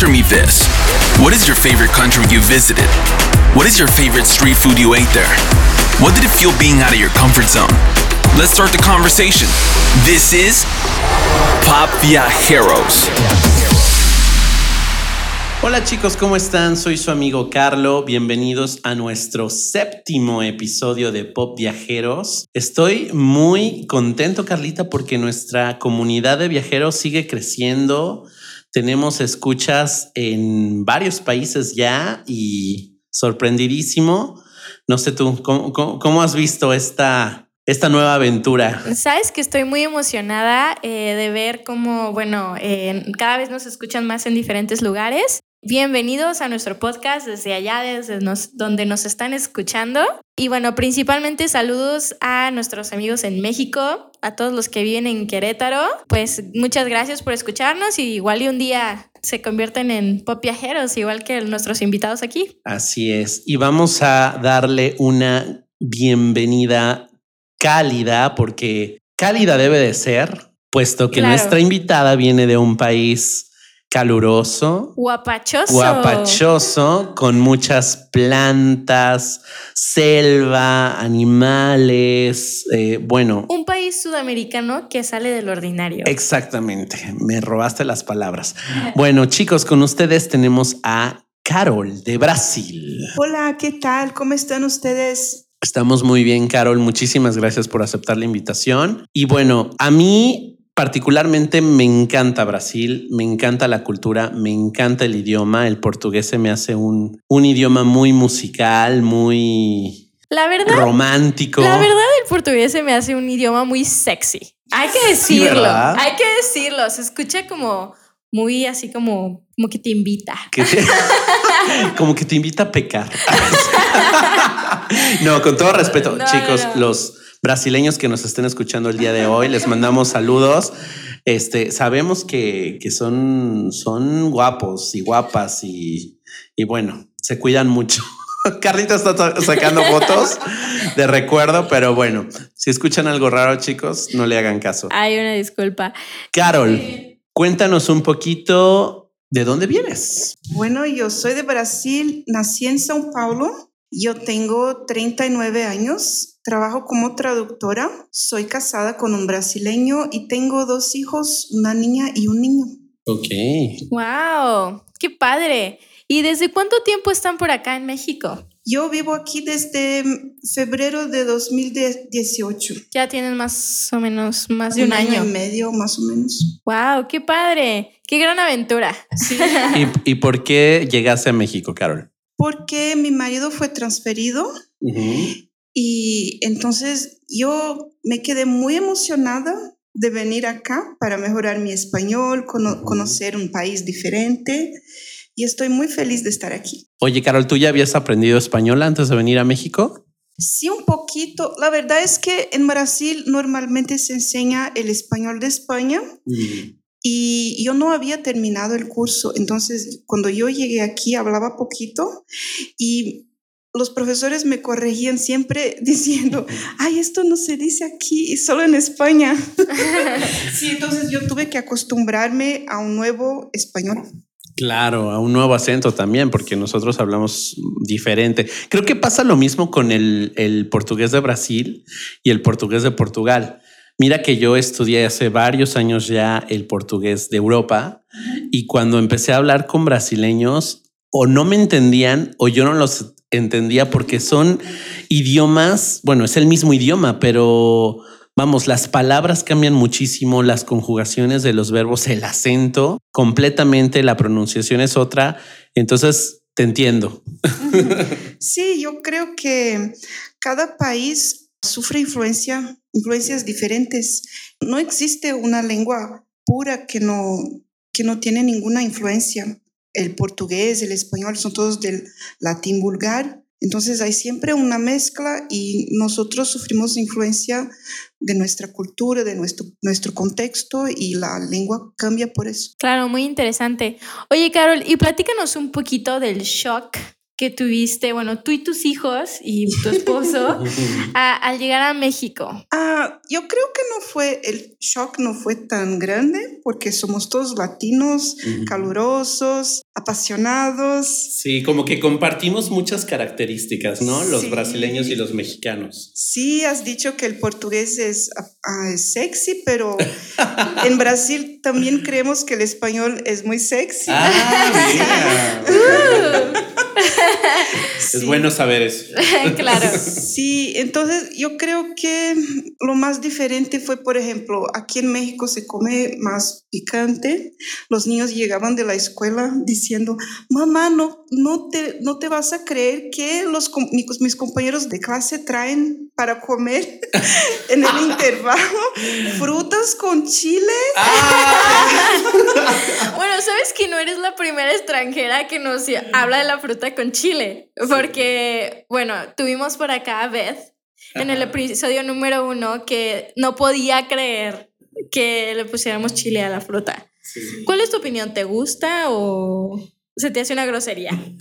Answer me this What is your favorite country you visited? What is your favorite street food you ate there? What did it feel being out of your comfort zone? Let's start the conversation. This is Pop Viajeros. Hola chicos, ¿cómo están? Soy su amigo Carlo. Bienvenidos a nuestro séptimo episodio de Pop Viajeros. Estoy muy contento, Carlita, porque nuestra comunidad de viajeros sigue creciendo. Tenemos escuchas en varios países ya y sorprendidísimo. No sé tú, ¿cómo, cómo, has visto esta, esta nueva aventura? Sabes que estoy muy emocionada eh, de ver cómo, bueno, eh, cada vez nos escuchan más en diferentes lugares. Bienvenidos a nuestro podcast desde allá, desde nos, donde nos están escuchando. Y bueno, principalmente saludos a nuestros amigos en México, a todos los que viven en Querétaro. Pues muchas gracias por escucharnos y igual y un día se convierten en pop viajeros, igual que nuestros invitados aquí. Así es. Y vamos a darle una bienvenida cálida, porque cálida debe de ser, puesto que Claro. nuestra invitada viene de un país caluroso, Guapachoso. guapachoso, con muchas plantas, selva, animales, eh, bueno, Un país sudamericano que sale del ordinario. exactamente, me robaste las palabras. Bueno, chicos, con ustedes tenemos a Carol de Brasil. Hola, ¿qué tal? ¿Cómo están ustedes? Estamos muy bien, Carol. Muchísimas gracias por aceptar la invitación. Y bueno, a mí particularmente me encanta Brasil, me encanta la cultura, me encanta el idioma. El portugués se me hace un, un idioma muy musical, muy La verdad, romántico. La verdad, el portugués se me hace un idioma muy sexy. Hay que decirlo. hay que decirlo. Se escucha como muy así como, como que te invita. te- como que te invita a pecar. no, con todo respeto, No, chicos, no, no. los brasileños que nos estén escuchando el día de hoy, les mandamos saludos. Este, sabemos que, que son, son guapos y guapas y, y bueno, se cuidan mucho. Carlita está sa- sacando fotos de recuerdo, pero bueno, si escuchan algo raro, chicos, no le hagan caso. Hay una disculpa. Carol, cuéntanos un poquito de dónde vienes. Bueno, yo soy de Brasil, nací en São Paulo. Yo tengo 39 años, trabajo como traductora, soy casada con un brasileño y tengo dos hijos, una niña y un niño. Ok. Wow, qué padre. ¿Y desde cuánto tiempo están por acá en México? Yo vivo aquí desde febrero de 2018. Ya tienen más o menos más de un, año. y medio, más o menos. Wow, qué padre. Qué gran aventura. ¿Y, y por qué llegaste a México, Carol? Porque mi marido fue transferido Y entonces yo me quedé muy emocionada de venir acá para mejorar mi español, cono- conocer un país diferente y estoy muy feliz de estar aquí. Oye, Carol, ¿tú ya habías aprendido español antes de venir a México? Sí, un poquito. La verdad es que en Brasil normalmente se enseña el español de España y yo no había terminado el curso. Entonces, cuando yo llegué aquí hablaba poquito y los profesores me corregían siempre diciendo, ay, esto no se dice aquí, solo en España. sí, entonces yo tuve que acostumbrarme a un nuevo español. Claro, a un nuevo acento también, porque nosotros hablamos diferente. Creo que pasa lo mismo con el, el portugués de Brasil y el portugués de Portugal. Mira que yo estudié hace varios años ya el portugués de Europa y cuando empecé a hablar con brasileños o no me entendían o yo no los entendía porque son idiomas, bueno, es el mismo idioma, pero vamos, las palabras cambian muchísimo, las conjugaciones de los verbos, el acento, completamente, la pronunciación es otra. Entonces, te entiendo. Sí, yo creo que cada país sufre influencia, influencias diferentes. No existe una lengua pura que no, que no tiene ninguna influencia. El portugués, el español son todos del latín vulgar. Entonces hay siempre una mezcla y nosotros sufrimos influencia de nuestra cultura, de nuestro, nuestro contexto y la lengua cambia por eso. Claro, muy interesante. Oye, Carol, y platícanos un poquito del shock que tuviste, bueno, tú y tus hijos y tu esposo al llegar a México? Ah, yo creo que no fue, el shock no fue tan grande porque somos todos latinos, calurosos, apasionados. Sí, como que compartimos muchas características, ¿no? Los brasileños y los mexicanos. Sí, has dicho que el portugués es, ah, es sexy, pero en Brasil también creemos que el español es muy sexy. Ah, Es bueno saber eso. claro. Sí, entonces yo creo que lo más diferente fue, por ejemplo, aquí en México se come más picante. Los niños llegaban de la escuela diciendo, mamá, no, no, te, no te vas a creer que los, mis compañeros de clase traen para comer en el intervalo frutas con chile. Ah. bueno, sabes que no eres la primera extranjera que nos habla de la fruta con chile, porque, bueno, tuvimos por acá a Beth en el episodio número uno que no podía creer que le pusiéramos chile a la fruta. ¿Cuál es tu opinión? ¿Te gusta o se te hace una grosería?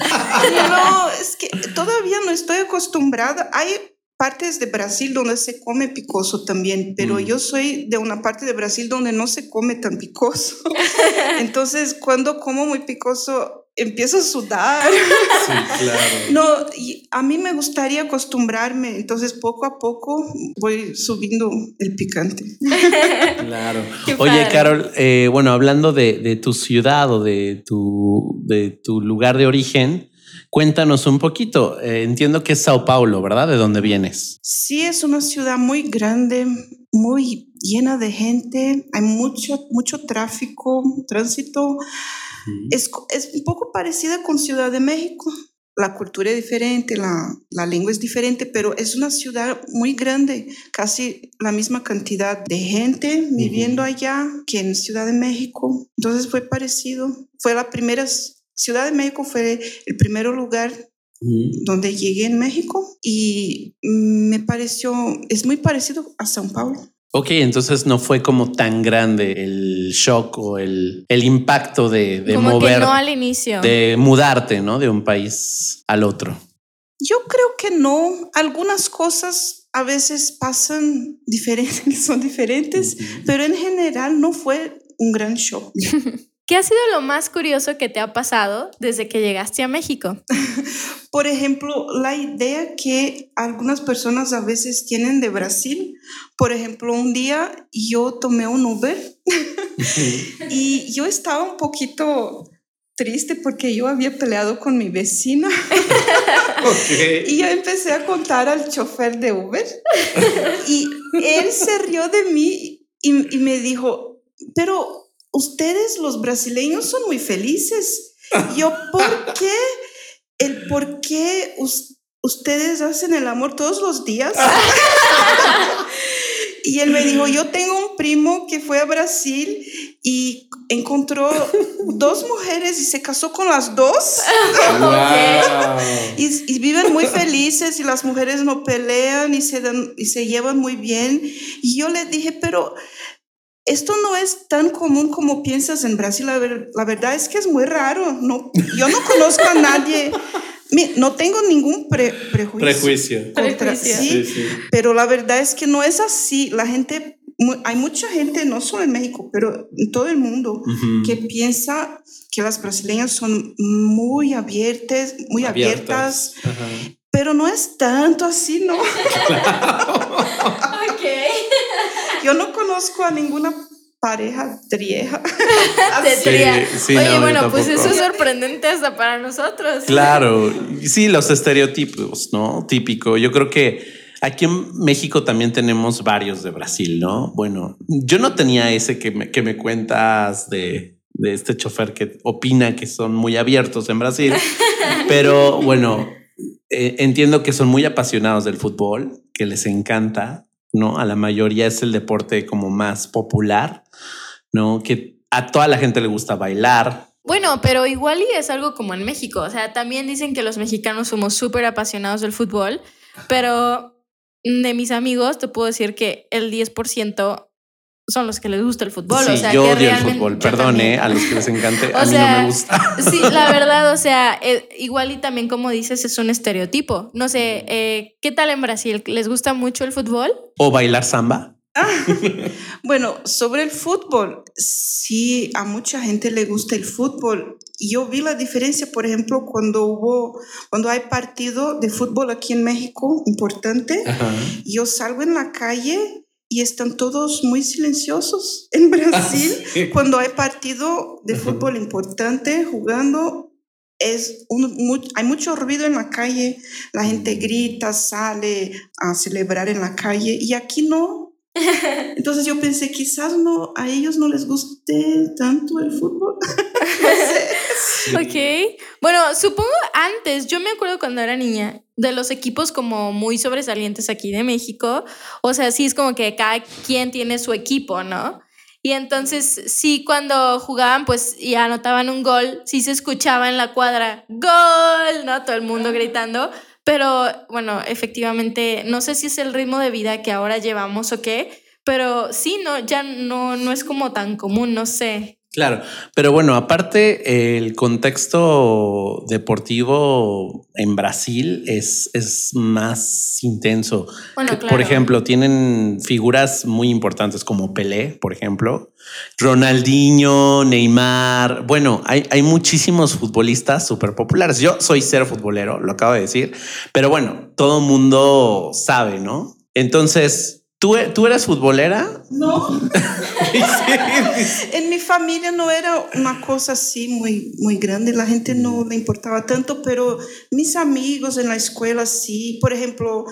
no, es que todavía no estoy acostumbrada. Hay partes de Brasil donde se come picoso también, pero mm. yo soy de una parte de Brasil donde no se come tan picoso. Entonces, cuando como muy picoso, empiezo a sudar. Sí, claro. No, a mí me gustaría acostumbrarme, entonces poco a poco voy subiendo el picante. Claro. Oye, Carol, eh, bueno, hablando de, de, tu ciudad o de tu, de tu lugar de origen, Cuéntanos un poquito. Eh, entiendo que es Sao Paulo, ¿verdad? ¿De dónde vienes? Sí, es una ciudad muy grande, muy llena de gente. Hay mucho, mucho tráfico, tránsito. Es, es, un poco parecida con Ciudad de México. La cultura es diferente, la, la lengua es diferente, pero es una ciudad muy grande, casi la misma cantidad de gente viviendo allá que en Ciudad de México. Entonces fue parecido. Fue la primera Ciudad de México fue el primer lugar donde llegué en México y me pareció, es muy parecido a São Paulo. Ok, entonces no fue como tan grande el shock o el, el impacto de, de como mover. Que no al inicio. De mudarte, ¿no? De un país al otro. Yo creo que no. Algunas cosas a veces pasan diferentes, son diferentes, pero en general no fue un gran shock. ¿Qué ha sido lo más curioso que te ha pasado desde que llegaste a México? Por ejemplo, la idea que algunas personas a veces tienen de Brasil. Por ejemplo, un día yo tomé un Uber y yo estaba un poquito triste porque yo había peleado con mi vecina. Y yo empecé a contar al chofer de Uber y él se rió de mí y, y me dijo, pero ustedes los brasileños son muy felices. Yo, ¿por qué? El por qué ustedes hacen el amor todos los días. y él me dijo, yo tengo un primo que fue a Brasil y encontró dos mujeres y se casó con las dos. y, y, viven muy felices y las mujeres no pelean y se, dan, y se llevan muy bien. Y yo le dije, pero esto no es tan común como piensas en Brasil. La, verdad es que es muy raro. No, yo no conozco a nadie. No tengo ningún prejuicio. Prejuicio. sí, Pero la verdad es que no es así. La gente, hay mucha gente, no solo en México, pero en todo el mundo, que piensa que las brasileñas son muy abiertas, muy abiertas. Pero no es tanto así, ¿no? Yo no conozco a ninguna pareja trieja. Oye, bueno, pues eso es sorprendente hasta para nosotros. Claro, sí, los estereotipos, ¿no? Típico. Yo creo que aquí en México también tenemos varios de Brasil, ¿no? Bueno, yo no tenía ese que me, que me cuentas de, de este chofer que opina que son muy abiertos en Brasil, pero bueno, eh, entiendo que son muy apasionados del fútbol, que les encanta ¿no? A la mayoría es el deporte como más popular, ¿no? Que a toda la gente le gusta bailar. Bueno, pero igual y es algo como en México. O sea, también dicen que los mexicanos somos súper apasionados del fútbol, pero de mis amigos te puedo decir que el 10% son los que les gusta el fútbol. Sí, o sea, yo que odio el realmente- fútbol. yo Perdón, también. eh, a los que les encante. O a mí sea, no me gusta. Sí, la verdad, o sea, eh, igual y también como dices, es un estereotipo. No sé, eh, ¿qué tal en Brasil? ¿Les gusta mucho el fútbol? O bailar samba. Bueno, sobre el fútbol, sí, a mucha gente le gusta el fútbol. Yo vi la diferencia, por ejemplo, cuando hubo, cuando hay partido de fútbol aquí en México importante, yo salgo en la calle y están todos muy silenciosos. En Brasil, cuando hay partido de fútbol importante jugando, es un- mu- hay mucho ruido en la calle, la gente grita, sale a celebrar en la calle y aquí no. Entonces yo pensé, quizás no, a ellos no les guste tanto el fútbol. No sé. Ok. Bueno, supongo antes, yo me acuerdo cuando era niña, de los equipos como muy sobresalientes aquí de México. O sea, sí es como que cada quien tiene su equipo, ¿no? Y entonces, sí, cuando jugaban, pues y anotaban un gol, sí se escuchaba en la cuadra, ¡Gol! ¿No? Todo el mundo gritando. Pero bueno, efectivamente, no sé si es el ritmo de vida que ahora llevamos o qué, pero sí, no, ya no, no es como tan común, no sé. Claro, pero bueno, aparte el contexto deportivo en Brasil es, es más intenso. Bueno, Que, claro. Por ejemplo, tienen figuras muy importantes como Pelé, por ejemplo, Ronaldinho, Neymar. Bueno, hay, hay muchísimos futbolistas súper populares. Yo soy cero futbolero, lo acabo de decir, pero bueno, todo mundo sabe, ¿no? Entonces, ¿tú, tú eras futbolera? No, en mi familia no era una cosa así muy, muy grande, la gente no le importaba tanto, pero mis amigos en la escuela sí, por ejemplo,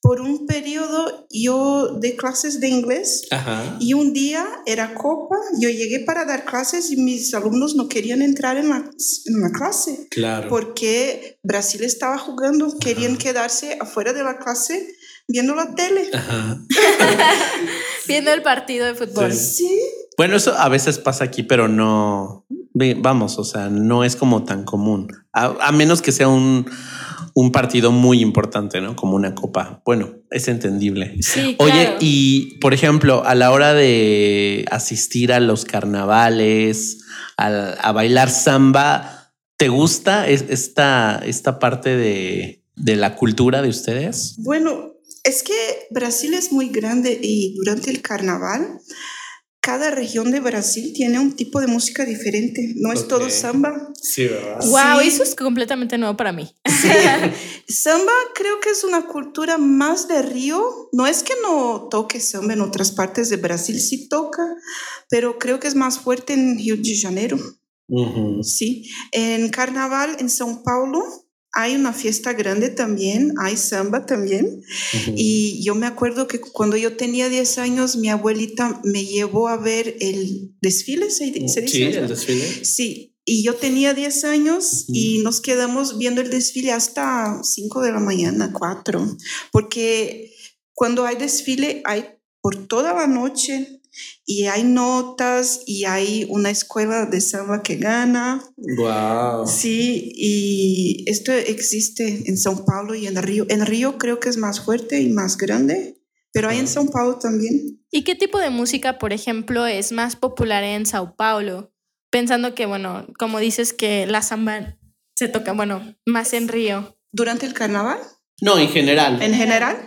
por un periodo yo de clases de inglés Ajá. y un día era copa, yo llegué para dar clases y mis alumnos no querían entrar en la, en la clase Claro. porque Brasil estaba jugando, querían quedarse afuera de la clase viendo la tele. Ajá. Viendo el partido de fútbol. Sí. Sí, Bueno, eso a veces pasa aquí, pero no, vamos, o sea, no es como tan común, a, a menos que sea un, un partido muy importante, ¿no? Como una copa. Bueno, es entendible. Sí, Oye, claro. y por ejemplo, a la hora de asistir a los carnavales, al- a, bailar samba, ¿te gusta es- esta, esta parte de, de la cultura de ustedes? Bueno, es que Brasil es muy grande y durante el carnaval cada región de Brasil tiene un tipo de música diferente. No es todo samba. Sí, ¿verdad? Wow, Sí. eso es completamente nuevo para mí. Samba creo que es una cultura más de Río. No es que no toque samba en otras partes de Brasil, sí toca, pero creo que es más fuerte en Río de Janeiro. Sí. En carnaval en São Paulo hay una fiesta grande también, hay samba también. Y yo me acuerdo que cuando yo tenía 10 años, mi abuelita me llevó a ver el desfile, ¿se, se dice? Sí, el desfile. Sí, y yo tenía 10 años y nos quedamos viendo el desfile hasta 5 de la mañana, 4, porque cuando hay desfile hay por toda la noche y hay notas y hay una escuela de samba que gana. Wow. Sí, y esto existe en São Paulo y en Río. En Río creo que es más fuerte y más grande, pero hay en São Paulo también. ¿Y qué tipo de música, por ejemplo, es más popular en Sao Paulo? Pensando que, bueno, como dices que la samba se toca, bueno, más en Río. Durante el carnaval. No, en general. En general,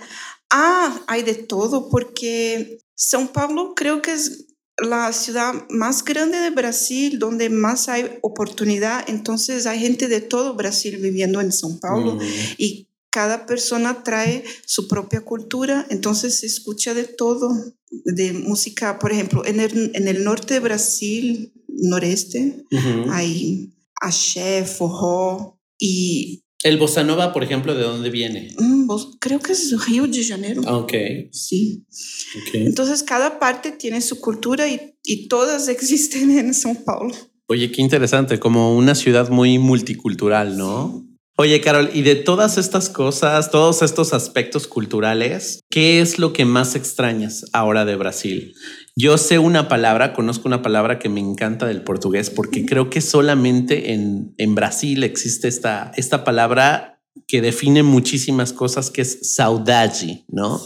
ah, hay de todo, porque São Paulo creo que es la ciudad más grande de Brasil, donde más hay oportunidad. Entonces hay gente de todo Brasil viviendo en São Paulo Mm. y cada persona trae su propia cultura, entonces se escucha de todo, de música, por ejemplo, en el, en el norte de Brasil, noreste, hay axé, forró y El bossa nova, por ejemplo, ¿de dónde viene? mm, vos- creo que es Río de Janeiro. Ok. Sí. ok. Entonces cada parte tiene su cultura y, y todas existen en São Paulo. Oye, qué interesante, como una ciudad muy multicultural, ¿no? Oye, Carol, y de todas estas cosas, todos estos aspectos culturales, ¿qué es lo que más extrañas ahora de Brasil? Yo sé una palabra, conozco una palabra que me encanta del portugués porque creo que solamente en, en Brasil existe esta, esta palabra que define muchísimas cosas, que es saudade, ¿no?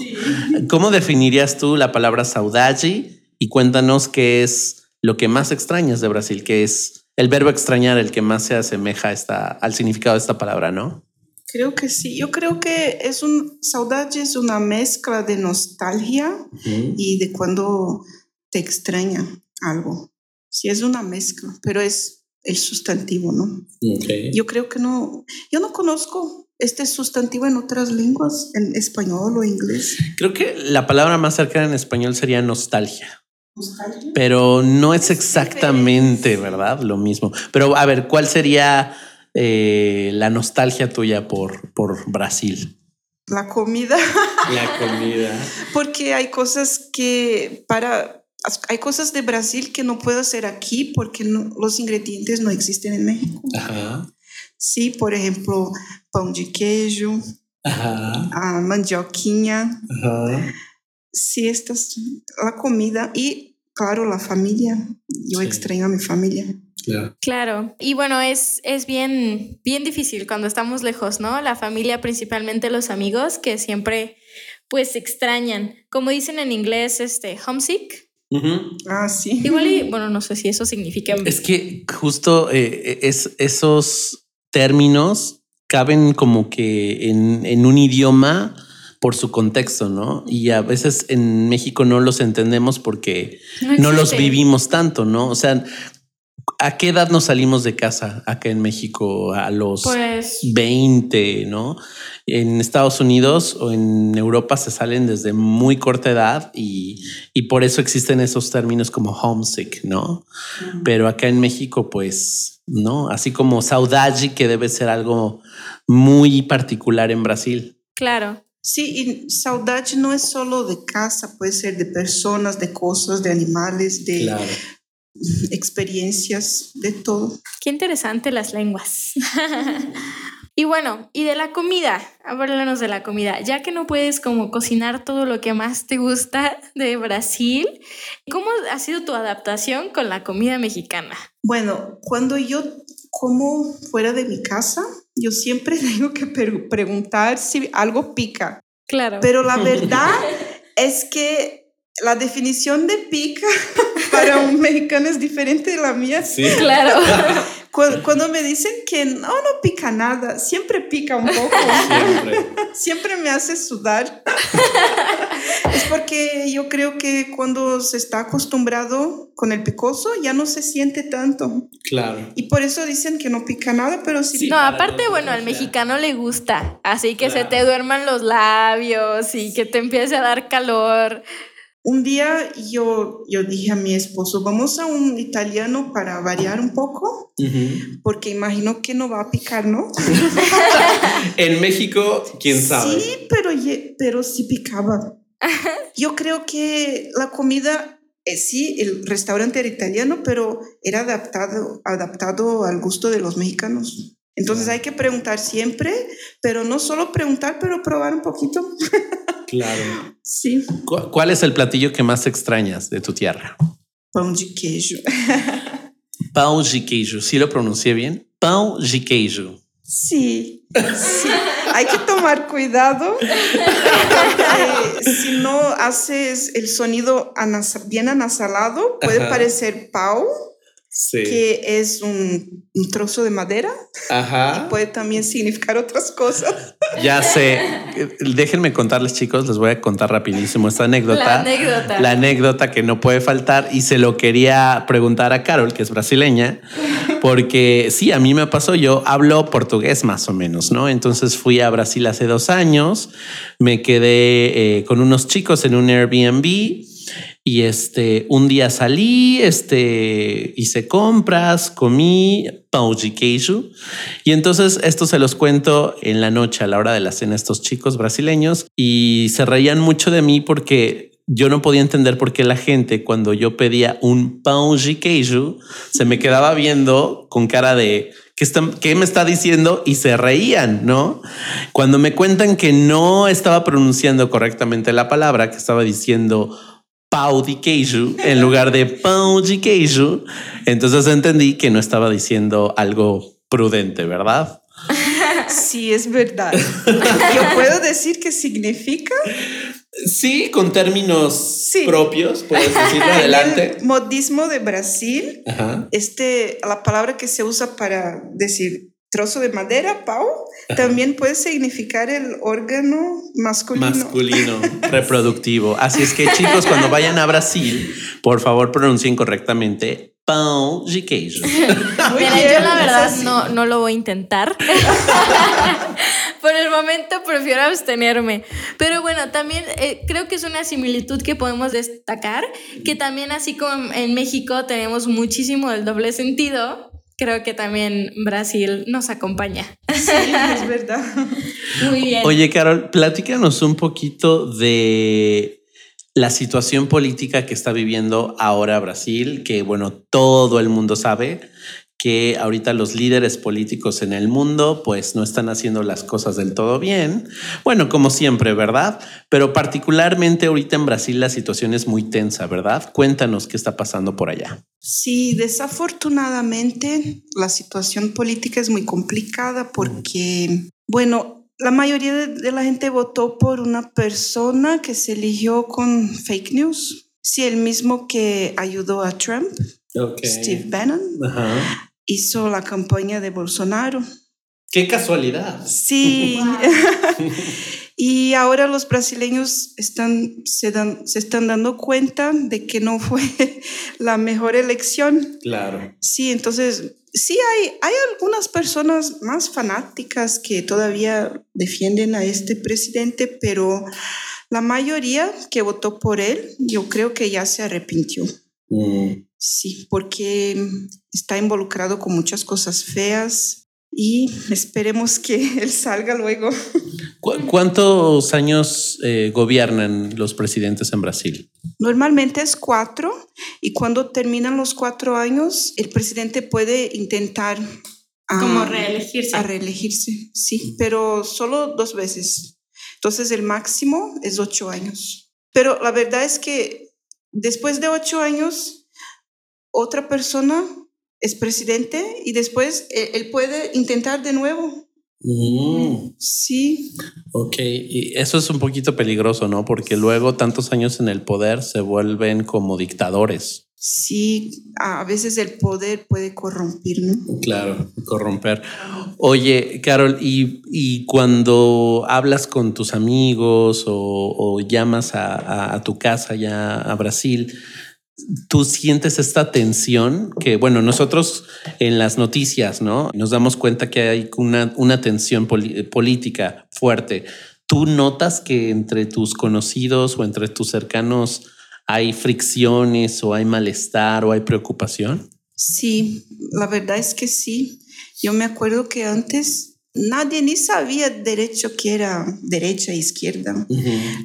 ¿Cómo definirías tú la palabra saudade y cuéntanos qué es lo que más extrañas de Brasil, que es el verbo extrañar el que más se asemeja esta, al significado de esta palabra, ¿no? Creo que sí. Yo creo que es un saudade es una mezcla de nostalgia y de cuando te extraña algo. Sí, es una mezcla, pero es el sustantivo, ¿no? Yo creo que no, yo no conozco este sustantivo en otras lenguas, en español o inglés. Creo que la palabra más cercana en español sería nostalgia. ¿Nostalgia? Pero no es exactamente, ¿verdad? Lo mismo. Pero a ver, ¿cuál sería eh, la nostalgia tuya por, por Brasil? La comida. La comida. Porque hay cosas que para hay cosas de Brasil que no puedo hacer aquí porque los ingredientes no existen en México. Ajá. Sí, por ejemplo, pan de queijo, Ajá. a mandioquinha. Ajá. Sí, esta es la comida y, claro, la familia. Yo extraño a mi familia. Claro. Y bueno, es, es bien, bien difícil cuando estamos lejos, ¿no? La familia, principalmente los amigos, que siempre pues extrañan. Como dicen en inglés, este, homesick. Ah, sí. Igual, y, bueno, no sé si eso significa. Es que justo eh, es, esos términos caben como que en, en un idioma por su contexto, ¿no? Y a veces en México no los entendemos porque no, los vivimos tanto, ¿no? O sea, ¿A qué edad nos salimos de casa acá en México? A los 20, pues ¿no? En Estados Unidos o en Europa se salen desde muy corta edad y, por eso existen esos términos como homesick, ¿no? Pero acá en México, pues, ¿no? Así como saudade, que debe ser algo muy particular en Brasil. Claro. Sí, y saudade no es solo de casa, puede ser de personas, de cosas, de animales, de, claro experiencias, de todo. Qué interesante las lenguas. y bueno, y de la comida, háblanos de la comida, ya que no puedes como cocinar todo lo que más te gusta de Brasil, ¿cómo ha sido tu adaptación con la comida mexicana? Bueno, cuando yo como fuera de mi casa, yo siempre tengo que preguntar si algo pica. Claro. Pero la verdad es que la definición de pica para un mexicano es diferente de la mía. Sí, claro. Cuando, me dicen que no, no pica nada, siempre pica un poco. Siempre. siempre me hace sudar. es porque yo creo que cuando se está acostumbrado con el picoso ya no se siente tanto. Claro. Y por eso dicen que no pica nada, pero sí. no, aparte, bueno, al mexicano le gusta, así que se te duerman los labios y que te empiece a dar calor. Un día yo, yo dije a mi esposo, vamos a un italiano para variar un poco, porque imagino que no va a picar, ¿no? en México, quién sabe. Sí, pero, pero sí picaba. Yo creo que la comida, eh, sí, el restaurante era italiano, pero era adaptado, adaptado al gusto de los mexicanos. Entonces hay que preguntar siempre, pero no solo preguntar, pero probar un poquito. Claro. Sí. ¿Cuál es el platillo que más extrañas de tu tierra? Pão de queijo. Pão de queijo. ¿Sí lo pronuncié bien? Pão de queijo. Sí, sí. Hay que tomar cuidado. si no haces el sonido bien anasalado, puede parecer pau que es un, trozo de madera. Y puede también significar otras cosas. Ya sé. Déjenme contarles, chicos, les voy a contar rapidísimo esta anécdota. La anécdota. La anécdota que no puede faltar y se lo quería preguntar a Carol, que es brasileña, porque sí, a mí me pasó, yo hablo portugués más o menos, ¿no? Entonces fui a Brasil hace dos años, me quedé eh, con unos chicos en un Airbnb y este, un día salí, este, hice compras, comí de queijo. Y entonces esto se los cuento en la noche a la hora de la cena estos chicos brasileños y se reían mucho de mí porque yo no podía entender por qué la gente cuando yo pedía un de queijo se me quedaba viendo con cara de ¿qué, ¿qué me está diciendo? Y se reían, ¿no? Cuando me cuentan que no estaba pronunciando correctamente la palabra, que estaba diciendo pau de queijo en lugar de pão de queijo. Entonces entendí que no estaba diciendo algo prudente, ¿verdad? Sí, es verdad. Yo puedo decir qué significa. Sí, con términos Sí. propios, puedes decirlo adelante. El modismo de Brasil, Ajá. este, la palabra que se usa para decir trozo de madera, pau, también puede significar el órgano masculino. Masculino, reproductivo. Así es que chicos, cuando vayan a Brasil, por favor pronuncien correctamente pão de queijo. Mira, bien, yo la verdad no, no lo voy a intentar. Por el momento prefiero abstenerme. Pero bueno, también eh, creo que es una similitud que podemos destacar, que también así como en México tenemos muchísimo del doble sentido, creo que también Brasil nos acompaña. Sí, es verdad. Muy bien. Oye, Carol, platícanos un poquito de la situación política que está viviendo ahora Brasil, que bueno, todo el mundo sabe que ahorita los líderes políticos en el mundo pues no están haciendo las cosas del todo bien. Bueno, como siempre, ¿verdad? Pero particularmente ahorita en Brasil la situación es muy tensa, ¿verdad? Cuéntanos qué está pasando por allá. Sí, desafortunadamente la situación política es muy complicada porque, bueno, la mayoría de, la gente votó por una persona que se eligió con fake news. Sí, el mismo que ayudó a Trump, Steve Bannon, Ajá. hizo la campaña de Bolsonaro. Qué casualidad. Sí. y ahora los brasileños están, se, dan, se están dando cuenta de que no fue la mejor elección. Claro. Sí, entonces, sí hay, hay algunas personas más fanáticas que todavía defienden a este presidente, pero la mayoría que votó por él, yo creo que ya se arrepintió. Mm. Sí, porque está involucrado con muchas cosas feas y esperemos que él salga luego. ¿Cu- ¿Cuántos años eh, gobiernan los presidentes en Brasil? Normalmente es cuatro y cuando terminan los cuatro años, el presidente puede intentar ah, Como reelegirse. a reelegirse, sí, pero solo dos veces. Entonces el máximo es ocho años. Pero la verdad es que después de ocho años, otra persona es presidente y después él, él puede intentar de nuevo. Mm, Sí, ok, y eso es un poquito peligroso, ¿no? Porque luego tantos años en el poder se vuelven como dictadores. Sí, a veces el poder puede corromper, ¿no? Claro, corromper. Oye, Carol, y, y cuando hablas con tus amigos o, o llamas a, a- tu casa ya a Brasil, tú sientes esta tensión que, bueno, nosotros en las noticias, ¿no? Nos damos cuenta que hay una, una tensión política fuerte. ¿Tú notas que entre tus conocidos o entre tus cercanos hay fricciones o hay malestar o hay preocupación? Sí, la verdad es que sí. Yo me acuerdo que antes nadie ni sabía derecho que era derecha e izquierda.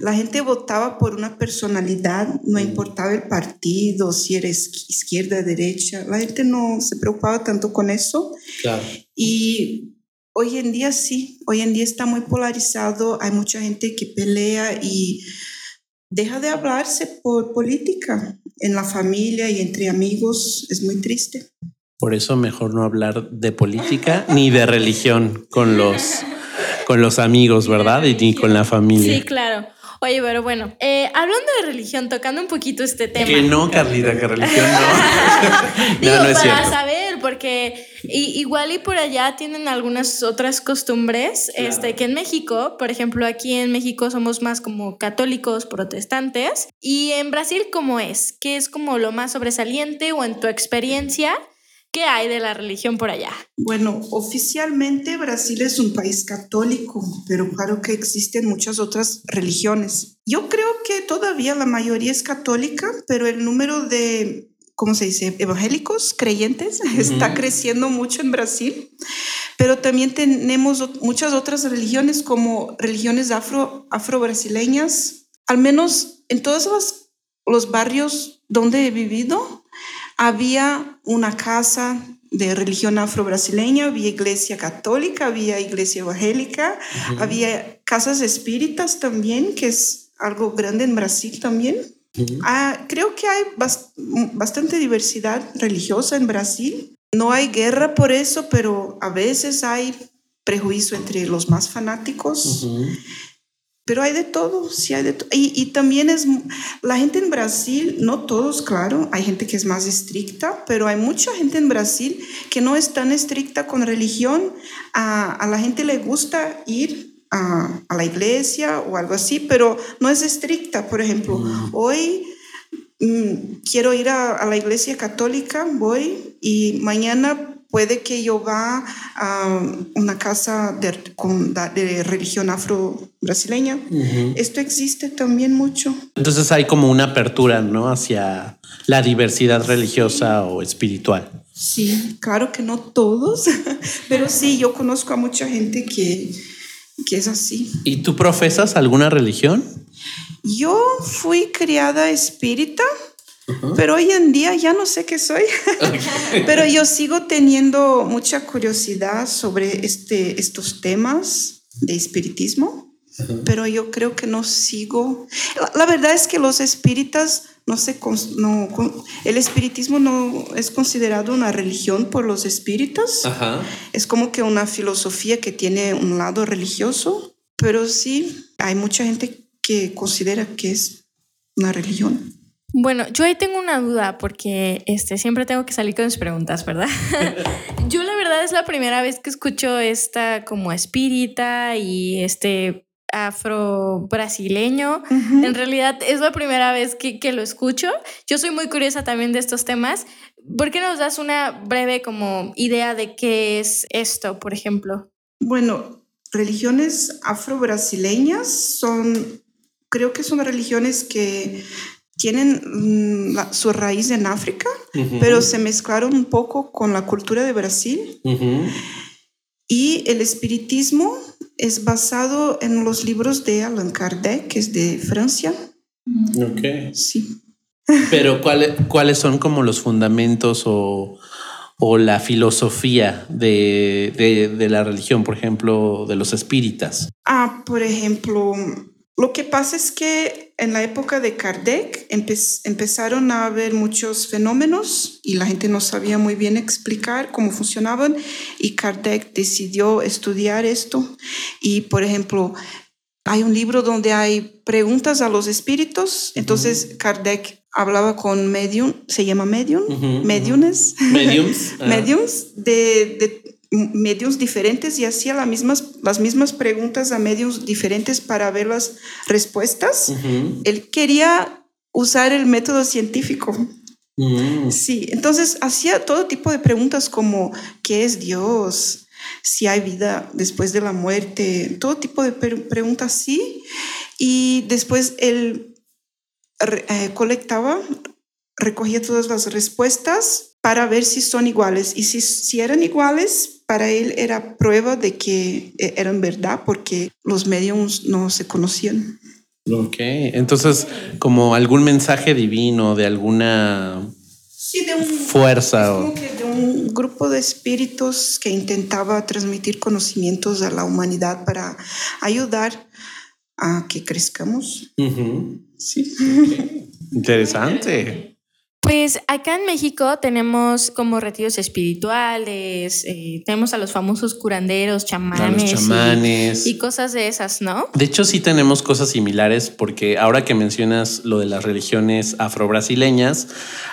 La gente votaba por una personalidad, no importaba el partido, si era izqui- izquierda, derecha. La gente no se preocupaba tanto con eso. Claro. Y hoy en día sí, hoy en día está muy polarizado, hay mucha gente que pelea y deja de hablarse por política en la familia y entre amigos. Es muy triste. Por eso mejor no hablar de política ni de religión con los, con los amigos, ¿verdad? Y ni con la familia. Sí, claro. Oye, pero bueno, eh, hablando de religión, tocando un poquito este tema. Que no, Carlita, que religión no. Digo, no, no es para cierto. saber, porque i- igual y por allá tienen algunas otras costumbres, Claro. este, que en México, por ejemplo, aquí en México somos más como católicos, protestantes, y en Brasil, ¿cómo es? ¿Qué es como lo más sobresaliente o en tu experiencia, qué hay de la religión por allá? Bueno, oficialmente Brasil es un país católico, pero claro que existen muchas otras religiones. Yo creo que todavía la mayoría es católica, pero el número de, ¿cómo se dice?, evangélicos, creyentes, está creciendo mucho en Brasil. Pero también tenemos muchas otras religiones como religiones afro, afro-brasileñas. Al menos en todos los, los barrios donde he vivido, había una casa de religión afro-brasileña, había iglesia católica, había iglesia evangélica, había casas espíritas también, que es algo grande en Brasil también. Ah, creo que hay bas- bastante diversidad religiosa en Brasil. No hay guerra por eso, pero a veces hay prejuicio entre los más fanáticos. Ujú. pero hay de todo, sí hay de todo. Y, y, también es, la gente en Brasil, no todos, claro, hay gente que es más estricta, pero hay mucha gente en Brasil que no es tan estricta con religión. A, a la gente le gusta ir a, a, la iglesia o algo así, pero no es estricta. Por ejemplo, mm. hoy mm, quiero ir a, a la iglesia católica, voy y mañana puede que yo va a una casa de, de religión afro-brasileña. Esto existe también mucho. Entonces hay como una apertura, ¿no? Hacia la diversidad religiosa o espiritual. Sí, claro que no todos, pero sí, yo conozco a mucha gente que, que es así. ¿Y tú profesas alguna religión? Yo fui criada espírita. Pero hoy en día ya no sé qué soy, pero yo sigo teniendo mucha curiosidad sobre este, estos temas de espiritismo, pero yo creo que no sigo. La, verdad es que los espíritas no se no, el espiritismo no es considerado una religión por los espíritas. Es como que una filosofía que tiene un lado religioso, pero sí hay mucha gente que considera que es una religión. Bueno, yo ahí tengo una duda porque este, siempre tengo que salir con mis preguntas, ¿verdad? yo la verdad es la primera vez que escucho esta como espírita y este afro brasileño. En realidad es la primera vez que, que, lo escucho. Yo soy muy curiosa también de estos temas. ¿Por qué nos das una breve como idea de qué es esto, por ejemplo? Bueno, religiones afro brasileñas son, creo que son religiones que tienen mm, su raíz en África, pero se mezclaron un poco con la cultura de Brasil. Y el espiritismo es basado en los libros de Allan Kardec, que es de Francia. Ok. Sí. Pero ¿cuáles son como los fundamentos o, o la filosofía de, de, de, la religión, por ejemplo, de los espíritas? Ah, por ejemplo, lo que pasa es que en la época de Kardec empezaron a haber muchos fenómenos y la gente no sabía muy bien explicar cómo funcionaban y Kardec decidió estudiar esto. Y por ejemplo hay un libro donde hay preguntas a los espíritus, entonces Kardec hablaba con medium, se llama medium, mediums, mediums, mediums de, de medios diferentes y hacía las mismas, las mismas preguntas a medios diferentes para ver las respuestas. Él quería usar el método científico. Mm. Sí, entonces hacía todo tipo de preguntas como ¿qué es Dios? Si hay vida después de la muerte, todo tipo de preguntas así. Y después él eh, colectaba, recogía todas las respuestas para ver si son iguales. Y si, si eran iguales, para él era prueba de que eh, eran verdad porque los medios no se conocían. Ok, entonces como algún mensaje divino de alguna sí, de un, fuerza. o... de un grupo de espíritus que intentaba transmitir conocimientos a la humanidad para ayudar a que crezcamos. Sí. Interesante. Pues acá en México tenemos como retiros espirituales, eh, tenemos a los famosos curanderos, chamanes, Y, cosas de esas, ¿no? De hecho, sí tenemos cosas similares porque ahora que mencionas lo de las religiones afro-brasileñas,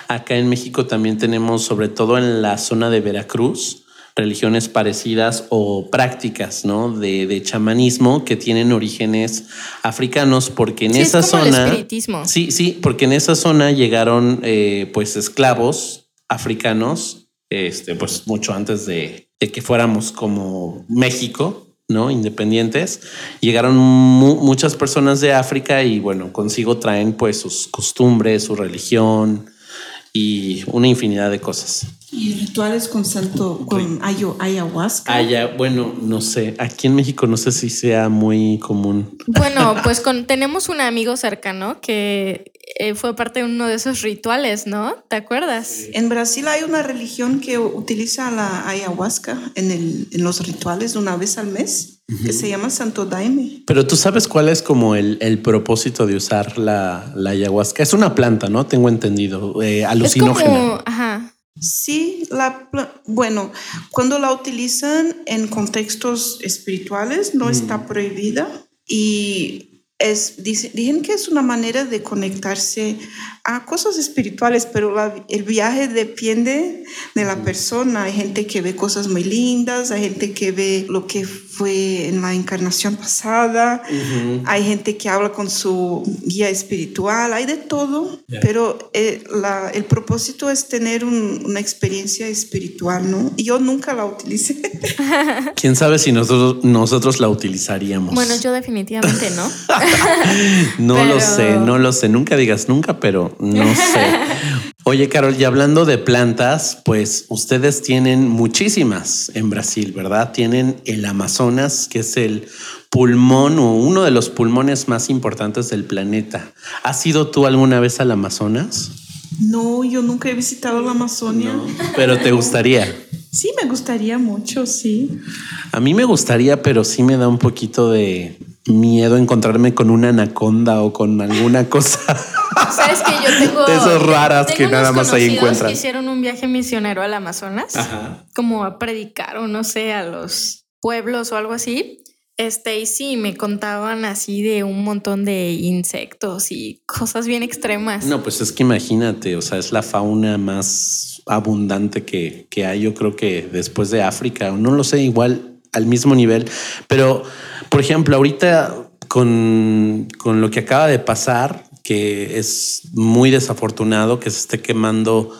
acá en México también tenemos, sobre todo en la zona de Veracruz, religiones parecidas o prácticas ¿no? de, de chamanismo que tienen orígenes africanos, porque en esa zona. Sí, sí, porque en esa zona llegaron eh, pues esclavos africanos, este, pues mucho antes de, de que fuéramos como México. ¿no? Independientes. Llegaron muchas personas de África y bueno, consigo traen pues sus costumbres, su religión, y una infinidad de cosas. Y rituales con santo, con ayahuasca. bueno, no sé. Aquí en México no sé si sea muy común. Bueno, pues con, tenemos un amigo cercano que eh, fue parte de uno de esos rituales, ¿no? ¿Te acuerdas? En Brasil hay una religión que utiliza la ayahuasca en, el, en los rituales una vez al mes que se llama Santo Daime. Pero tú sabes cuál es como el, el propósito de usar la, la, ayahuasca. Es una planta, ¿no? Tengo entendido, eh, alucinógena. ajá. Sí, la, bueno, cuando la utilizan en contextos espirituales no está prohibida y es, dicen que es una manera de conectarse a cosas espirituales, pero el viaje depende de la persona. Hay gente que ve cosas muy lindas, hay gente que ve lo que fue en la encarnación pasada, hay gente que habla con su guía espiritual, hay de todo, pero eh, el propósito es tener una experiencia espiritual, ¿no? Y yo nunca la utilicé. ¿Quién sabe si nosotros, nosotros la utilizaríamos? Bueno, yo definitivamente no. no lo sé, no lo sé, nunca digas nunca, pero no sé. Oye, Carol, y hablando de plantas, pues ustedes tienen muchísimas en Brasil, ¿verdad? Tienen el Amazonas, que es el pulmón o uno de los pulmones más importantes del planeta. ¿Has ido tú alguna vez al Amazonas? No, yo nunca he visitado la Amazonia. pero te gustaría. Sí, me gustaría mucho, sí. A mí me gustaría, pero sí me da un poquito de miedo encontrarme con una anaconda o con alguna cosa. Sabes que yo tengo de esas raras que nada más ahí encuentran. Que hicieron un viaje misionero al Amazonas, como a predicar o no sé a los pueblos o algo así. Este, y sí, me contaban así de un montón de insectos y cosas bien extremas. No, pues es que imagínate, o sea, es la fauna más abundante que, que hay, yo creo que después de África, no lo sé, igual al mismo nivel, pero por ejemplo, ahorita con, con lo que acaba de pasar, que es muy desafortunado que se esté quemando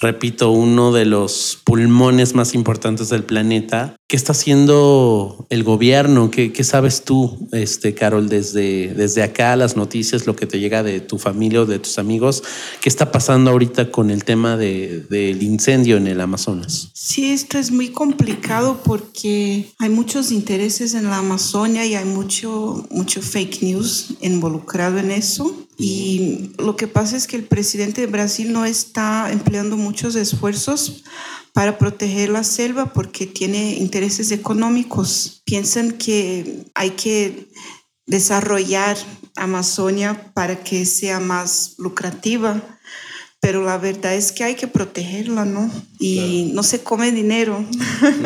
repito, uno de los pulmones más importantes del planeta. ¿Qué está haciendo el gobierno? ¿Qué, sabes tú, este, Carol, desde, desde acá, las noticias, lo que te llega de tu familia o de tus amigos? ¿Qué está pasando ahorita con el tema del incendio en el Amazonas? Sí, esto es muy complicado porque hay muchos intereses en la Amazonia y hay mucho, mucho fake news involucrado en eso. Y lo que pasa es que el presidente de Brasil no está empleando muchos esfuerzos para proteger la selva porque tiene intereses económicos. Piensan que hay que desarrollar Amazonia para que sea más lucrativa, pero la verdad es que hay que protegerla, ¿no? Y no se come dinero.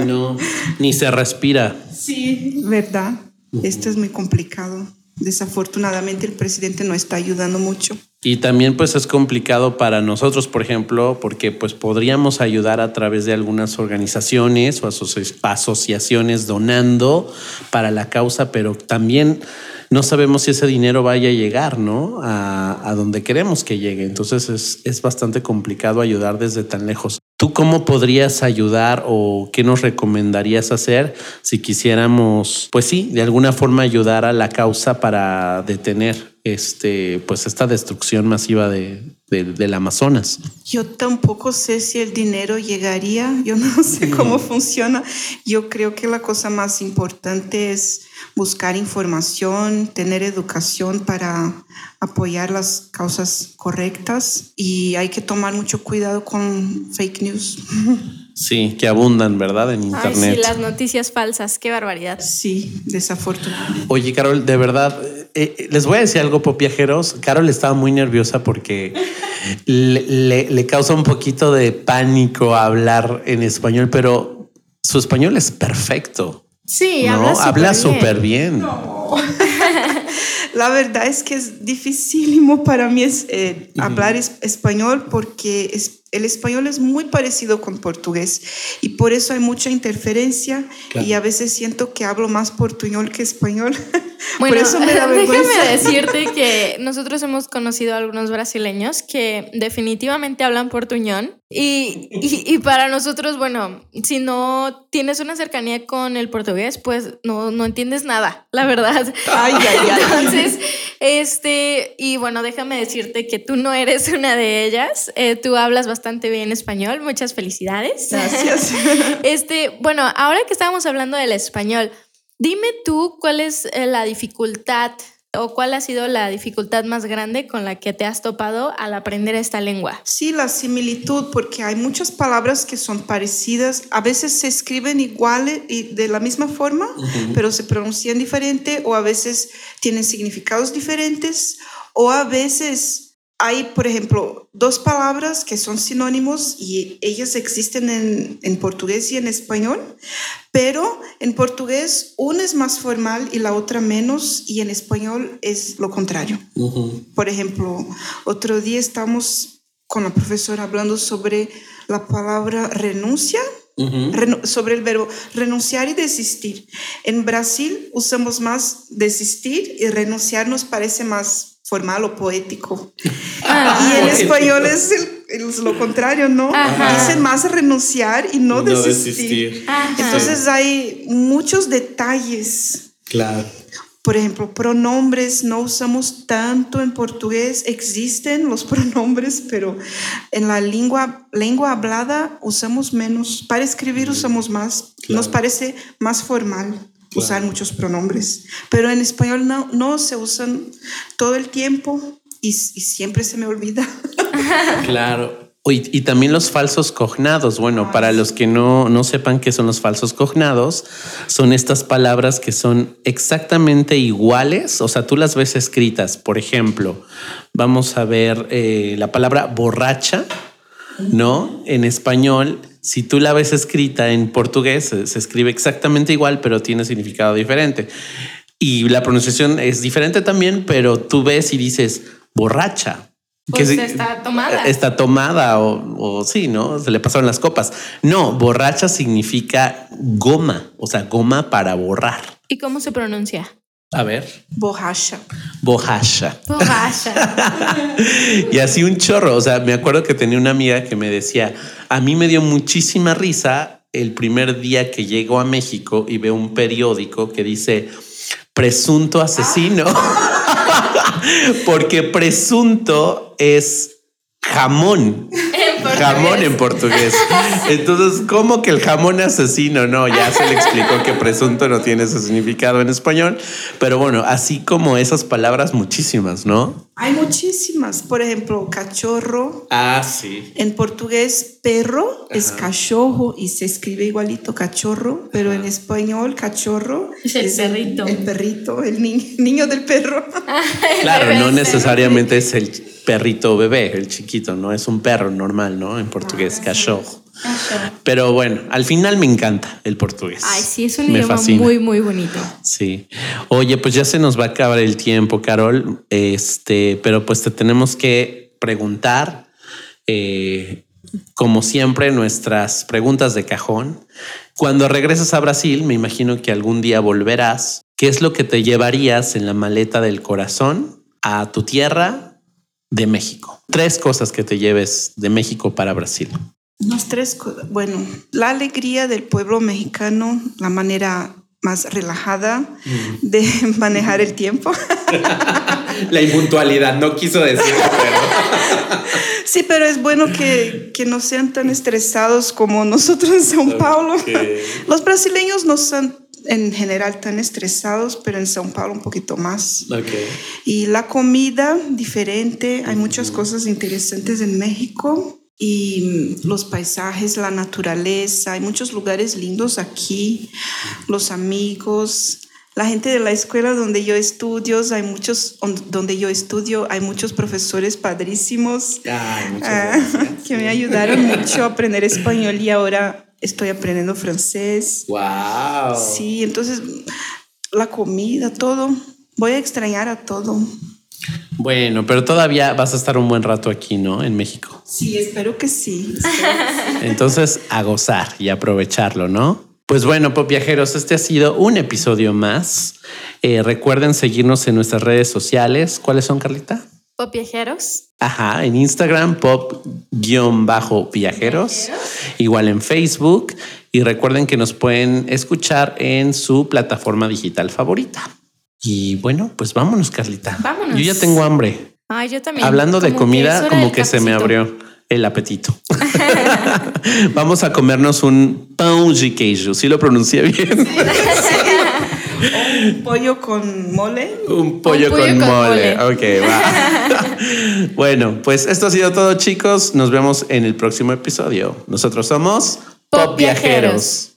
No, ni se respira. Sí, verdad. Esto es muy complicado desafortunadamente el presidente no está ayudando mucho. Y también pues es complicado para nosotros, por ejemplo, porque pues podríamos ayudar a través de algunas organizaciones o asociaciones donando para la causa, pero también no sabemos si ese dinero vaya a llegar, ¿no? A, donde queremos que llegue. Entonces es, es bastante complicado ayudar desde tan lejos. ¿Tú cómo podrías ayudar o qué nos recomendarías hacer si quisiéramos, pues sí, de alguna forma ayudar a la causa para detener este, pues esta destrucción masiva de, del Amazonas? Yo tampoco sé si el dinero llegaría, yo no sé cómo funciona. Yo creo que la cosa más importante es buscar información, tener educación para apoyar las causas correctas y hay que tomar mucho cuidado con fake news. Sí, que abundan, ¿verdad? En Internet. sí, las noticias falsas, qué barbaridad. Sí, desafortunadamente. Oye, Carol, de verdad, eh, eh, les voy a decir algo, popiajeros. Carol estaba muy nerviosa porque le, causa un poquito de pánico hablar en español, pero su español es perfecto. Sí, habla súper bien. La verdad es que es dificilísimo para mí es, eh, hablar español porque es, el español es muy parecido con portugués y por eso hay mucha interferencia y a veces siento que hablo más portuñol que español. Bueno, por eso me da déjame decirte que nosotros hemos conocido a algunos brasileños que definitivamente hablan portuñol y, y, para nosotros, bueno, si no tienes una cercanía con el portugués, pues no, no entiendes nada, la verdad. Ay, ay, ay. Entonces, este, y bueno, déjame decirte que tú no eres una de ellas, eh, tú hablas bastante bastante bien español. Muchas felicidades. Gracias. Este, bueno, ahora que estábamos hablando del español, dime tú cuál es eh, la dificultad o cuál ha sido la dificultad más grande con la que te has topado al aprender esta lengua? Sí, la similitud, porque hay muchas palabras que son parecidas, a veces se escriben iguales y de la misma forma, pero se pronuncian diferente o a veces tienen significados diferentes o a veces hay, por ejemplo, dos palabras que son sinónimos y ellas existen en, en, portugués y en español, pero en portugués una es más formal y la otra menos y en español es lo contrario. Por ejemplo, otro día estamos con la profesora hablando sobre la palabra renuncia. Sobre el verbo renunciar y desistir. En Brasil usamos más desistir y renunciar nos parece más formal o poético. Ah. y en español es, lo contrario, ¿no? Dicen más renunciar y no, desistir. Entonces hay muchos detalles. Claro. Por ejemplo, pronombres no usamos tanto en portugués. Existen los pronombres, pero en la lengua, lengua hablada usamos menos. Para escribir usamos más. Nos parece más formal usar muchos pronombres, pero en español no, no se usan todo el tiempo y, siempre se me olvida. claro. Y, también los falsos cognados. Bueno, para los que no, no sepan qué son los falsos cognados, son estas palabras que son exactamente iguales. O sea, tú las ves escritas. Por ejemplo, vamos a ver eh, la palabra borracha, ¿no? En español si tú la ves escrita en portugués, se, escribe exactamente igual, pero tiene significado diferente. Y la pronunciación es diferente también, pero tú ves y dices borracha. Que pues está tomada. Está tomada o, o, sí, ¿no? Se le pasaron las copas. No, borracha significa goma, o sea, goma para borrar. ¿Y cómo se pronuncia? A ver. Borracha. Borracha. Borracha. y así un chorro. O sea, me acuerdo que tenía una amiga que me decía, a mí me dio muchísima risa el primer día que llego a México y veo un periódico que dice presunto asesino. Porque presunto es jamón jamón en portugués. Entonces, ¿cómo que el jamón asesino? No, ya se le explicó que presunto no tiene ese significado en español. Pero bueno, así como esas palabras, muchísimas, ¿no? Hay muchísimas. Por ejemplo, cachorro. Ah, sí. En portugués, perro es cachorro y se escribe igualito cachorro, pero en español, cachorro es el perrito. El, perrito, el niño del perro. claro, no necesariamente es el perrito bebé, el chiquito, no es un perro normal, ¿no? En portugués, ah, cachorro. Pero bueno, al final me encanta el portugués. Ay, sí, es un idioma muy, muy bonito. Sí. Oye, pues ya se nos va a acabar el tiempo, Carol. Este, pero pues te tenemos que preguntar, eh, como siempre, nuestras preguntas de cajón. Cuando regresas a Brasil, me imagino que algún día volverás. ¿Qué es lo que te llevarías en la maleta del corazón a tu tierra de México. Tres cosas que te lleves de México para Brasil. Las tres cosas. Bueno, la alegría del pueblo mexicano, la manera más relajada mm. de manejar el tiempo. la impuntualidad, no quiso decir, pero... Sí, pero es bueno que, que, no sean tan estresados como nosotros en São Paulo. Los brasileños no son en general tan estresados, pero en São Paulo un poquito más. Y la comida diferente, hay muchas cosas interesantes en México y los paisajes, la naturaleza, hay muchos lugares lindos aquí, los amigos, la gente de la escuela donde yo estudio, hay muchos donde yo estudio, hay muchos profesores padrísimos ah, que me ayudaron mucho a aprender español y ahora estoy aprendiendo francés. Wow. Sí, entonces la comida, todo. Voy a extrañar a todo. Bueno, pero todavía vas a estar un buen rato aquí, ¿no? En México. Sí, espero que sí. Entonces, a gozar y aprovecharlo, ¿no? Pues bueno, pop viajeros, este ha sido un episodio más. Eh, recuerden seguirnos en nuestras redes sociales. ¿Cuáles son, Carlita? Pop Viajeros. Ajá, en Instagram, pop-viajeros. Igual en Facebook. Y recuerden que nos pueden escuchar en su plataforma digital favorita. Y bueno, pues vámonos, Carlita. Vámonos. Yo ya tengo hambre. Ay, yo también. Hablando de comida, como que se me abrió el apetito. Vamos a comernos un pão de queijo. ¿Sí lo pronuncié bien? un pollo con mole. Un pollo, con, mole. Ok, va. bueno, pues esto ha sido todo, chicos. Nos vemos en el próximo episodio. Nosotros somos Pop, Viajeros.